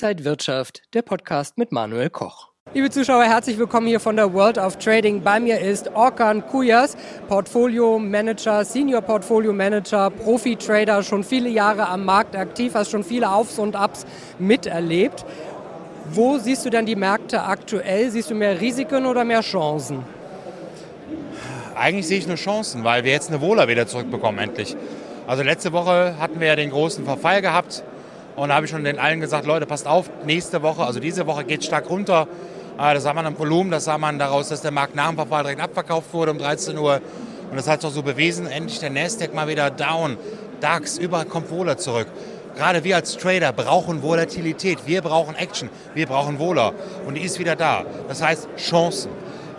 Inside Wirtschaft, der Podcast mit Manuel Koch. Liebe Zuschauer, herzlich willkommen hier von der World of Trading. Bei mir ist Orkan Kuyas, Portfolio Manager, Senior Portfolio Manager, Profi-Trader, schon viele Jahre am Markt aktiv, hast schon viele Aufs und Abs miterlebt. Wo siehst du denn die Märkte aktuell? Siehst du mehr Risiken oder mehr Chancen? Eigentlich sehe ich nur Chancen, weil wir jetzt eine Wohler wieder zurückbekommen, endlich. Also letzte Woche hatten wir ja den großen Verfall gehabt und da habe ich schon den allen gesagt, Leute, passt auf, nächste Woche, also diese Woche geht stark runter. Ah, das sah man am Volumen, das sah man daraus, dass der Markt nach dem Verfall direkt abverkauft wurde um 13 Uhr. Und das hat sich auch so bewiesen, endlich der Nasdaq mal wieder down. DAX, überall kommt Wohler zurück. Gerade wir als Trader brauchen Volatilität, wir brauchen Action, wir brauchen Wohler. Und die ist wieder da. Das heißt Chancen.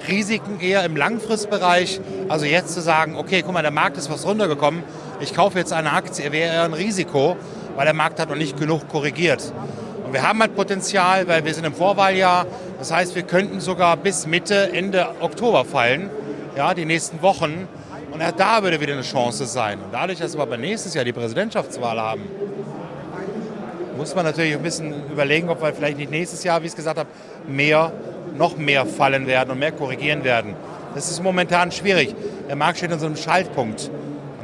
Risiken eher im Langfristbereich. Also jetzt zu sagen, okay, guck mal, der Markt ist was runtergekommen, ich kaufe jetzt eine Aktie, wäre eher ein Risiko, weil der Markt hat noch nicht genug korrigiert. Und wir haben halt Potenzial, weil wir sind im Vorwahljahr. Das heißt, wir könnten sogar bis Mitte, Ende Oktober fallen, ja, die nächsten Wochen. Und da würde wieder eine Chance sein. Und dadurch, dass wir aber nächstes Jahr die Präsidentschaftswahl haben, muss man natürlich ein bisschen überlegen, ob wir vielleicht nicht nächstes Jahr, wie ich es gesagt habe, mehr, noch mehr fallen werden und mehr korrigieren werden. Das ist momentan schwierig. Der Markt steht an so einem Schaltpunkt.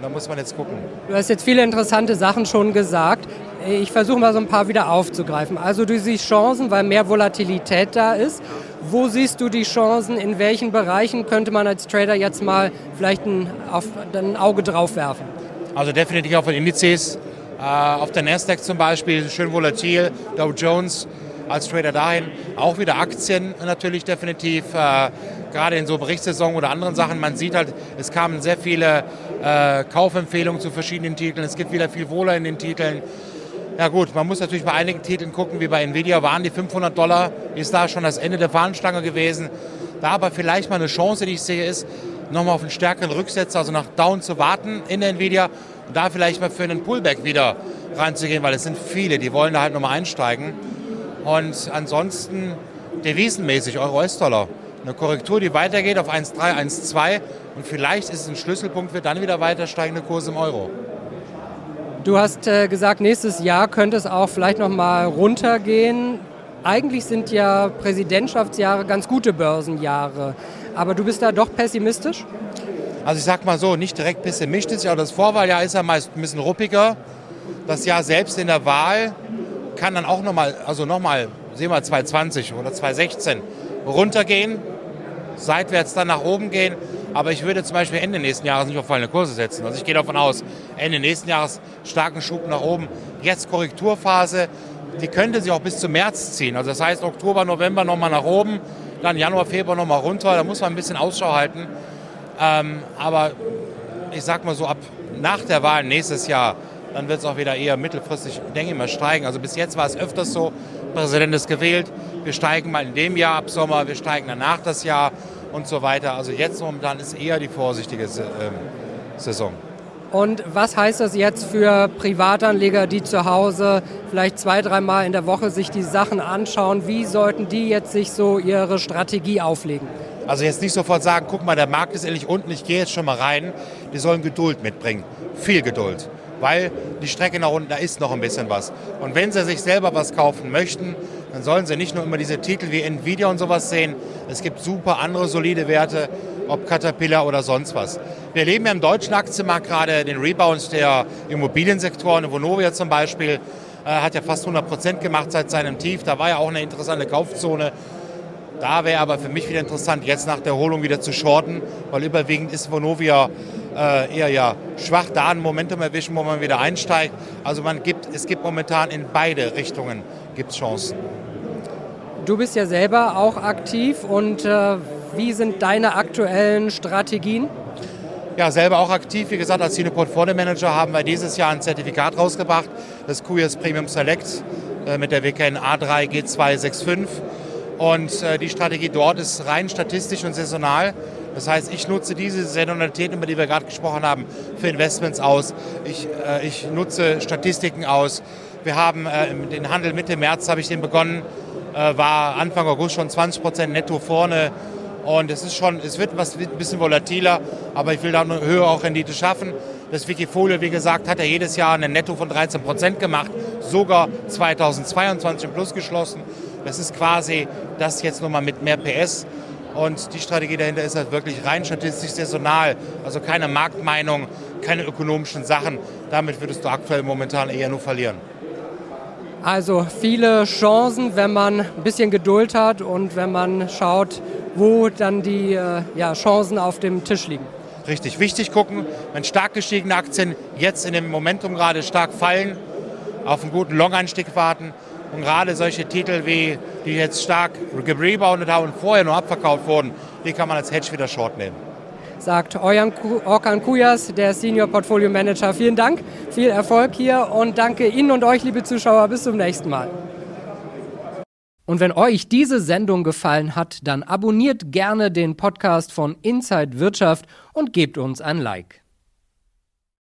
Da muss man jetzt gucken. Du hast jetzt viele interessante Sachen schon gesagt. Ich versuche mal so ein paar wieder aufzugreifen. Also du siehst Chancen, weil mehr Volatilität da ist. Wo siehst du die Chancen? In welchen Bereichen könnte man als Trader jetzt mal vielleicht ein, auf, ein Auge drauf werfen? Also definitiv auf den Indizes. Äh, auf der Nasdaq zum Beispiel schön volatil. Dow Jones als Trader dahin. Auch wieder Aktien natürlich definitiv. Äh, gerade in so Berichtssaison oder anderen Sachen. Man sieht halt, es kamen sehr viele äh, Kaufempfehlungen zu verschiedenen Titeln. Es gibt wieder viel Wohler in den Titeln. Ja gut, man muss natürlich bei einigen Titeln gucken, wie bei Nvidia waren die 500 Dollar, ist da schon das Ende der Fahnenstange gewesen. Da aber vielleicht mal eine Chance, die ich sehe, ist, nochmal auf einen stärkeren Rücksetzer, also nach Down zu warten in der Nvidia und da vielleicht mal für einen Pullback wieder reinzugehen, weil es sind viele, die wollen da halt nochmal einsteigen. Und ansonsten devisenmäßig Euro-US-Dollar. Eine Korrektur, die weitergeht auf 1,3, 1,2 und vielleicht ist es ein Schlüsselpunkt für dann wieder weiter steigende Kurse im Euro. Du hast äh, gesagt, nächstes Jahr könnte es auch vielleicht noch mal runtergehen. Eigentlich sind ja Präsidentschaftsjahre ganz gute Börsenjahre. Aber du bist da doch pessimistisch? Also ich sag mal so, nicht direkt pessimistisch, aber das Vorwahljahr ist ja meist ein bisschen ruppiger. Das Jahr selbst in der Wahl kann dann auch nochmal, also nochmal, sehen wir 2020 oder 2016 runtergehen, seitwärts dann nach oben gehen. Aber ich würde zum Beispiel Ende nächsten Jahres nicht auf fallende Kurse setzen. Also ich gehe davon aus, Ende nächsten Jahres starken Schub nach oben. Jetzt Korrekturphase, die könnte sich auch bis zum März ziehen. Also das heißt Oktober, November nochmal nach oben, dann Januar, Februar nochmal runter. Da muss man ein bisschen Ausschau halten. Ähm, aber ich sag mal so, ab nach der Wahl nächstes Jahr, dann wird es auch wieder eher mittelfristig, denke ich mal, steigen. Also bis jetzt war es öfters so, Präsident ist gewählt, wir steigen mal in dem Jahr ab Sommer, wir steigen danach das Jahr und so weiter. Also jetzt momentan ist eher die vorsichtige ähm, Saison. Und was heißt das jetzt für Privatanleger, die zu Hause vielleicht zwei, dreimal in der Woche sich die Sachen anschauen? Wie sollten die jetzt sich so ihre Strategie auflegen? Also jetzt nicht sofort sagen, guck mal, der Markt ist endlich unten, ich gehe jetzt schon mal rein. Die sollen Geduld mitbringen, viel Geduld, weil die Strecke nach unten, da ist noch ein bisschen was. Und wenn sie sich selber was kaufen möchten, dann sollen sie nicht nur immer diese Titel wie Nvidia und sowas sehen. Es gibt super andere solide Werte, ob Caterpillar oder sonst was. Wir erleben ja im deutschen Aktienmarkt gerade den Rebound der Immobiliensektoren. Vonovia zum Beispiel äh, hat ja fast 100 Prozent gemacht seit seinem Tief. Da war ja auch eine interessante Kaufzone. Da wäre aber für mich wieder interessant, jetzt nach der Erholung wieder zu shorten, weil überwiegend ist Vonovia äh, eher ja schwach, da ein Momentum erwischen, wo man wieder einsteigt. Also man gibt, es gibt momentan in beide Richtungen gibt's Chancen. Du bist ja selber auch aktiv und äh, wie sind deine aktuellen Strategien? Ja, selber auch aktiv. Wie gesagt, als Senior Portfolio Manager haben wir dieses Jahr ein Zertifikat rausgebracht, das QS Premium Select äh, mit der WKN A3 G265. Und äh, die Strategie dort ist rein statistisch und saisonal. Das heißt, ich nutze diese Saisonalität, über die wir gerade gesprochen haben, für Investments aus. Ich, äh, ich nutze Statistiken aus. Wir haben äh, den Handel Mitte März, habe ich den begonnen, äh, war Anfang August schon 20 Prozent netto vorne. Und es ist schon, es wird was ein bisschen volatiler, aber ich will da eine höhere Rendite schaffen. Das Wikifolio, wie gesagt, hat ja jedes Jahr einen Netto von 13 Prozent gemacht, sogar 2022 im Plus geschlossen. Das ist quasi das jetzt nochmal mit mehr PS. Und die Strategie dahinter ist halt wirklich rein statistisch saisonal. Also keine Marktmeinung, keine ökonomischen Sachen. Damit würdest du aktuell momentan eher nur verlieren. Also viele Chancen, wenn man ein bisschen Geduld hat und wenn man schaut, wo dann die äh, ja, Chancen auf dem Tisch liegen. Richtig, wichtig gucken, wenn stark gestiegene Aktien jetzt in dem Momentum gerade stark fallen, auf einen guten Long-Einstieg warten und gerade solche Titel wie, die jetzt stark gereboundet haben und vorher nur abverkauft wurden, die kann man als Hedge wieder short nehmen sagt Orkan Kujas, der Senior Portfolio Manager. Vielen Dank, viel Erfolg hier und danke Ihnen und euch, liebe Zuschauer. Bis zum nächsten Mal. Und wenn euch diese Sendung gefallen hat, dann abonniert gerne den Podcast von Inside Wirtschaft und gebt uns ein Like.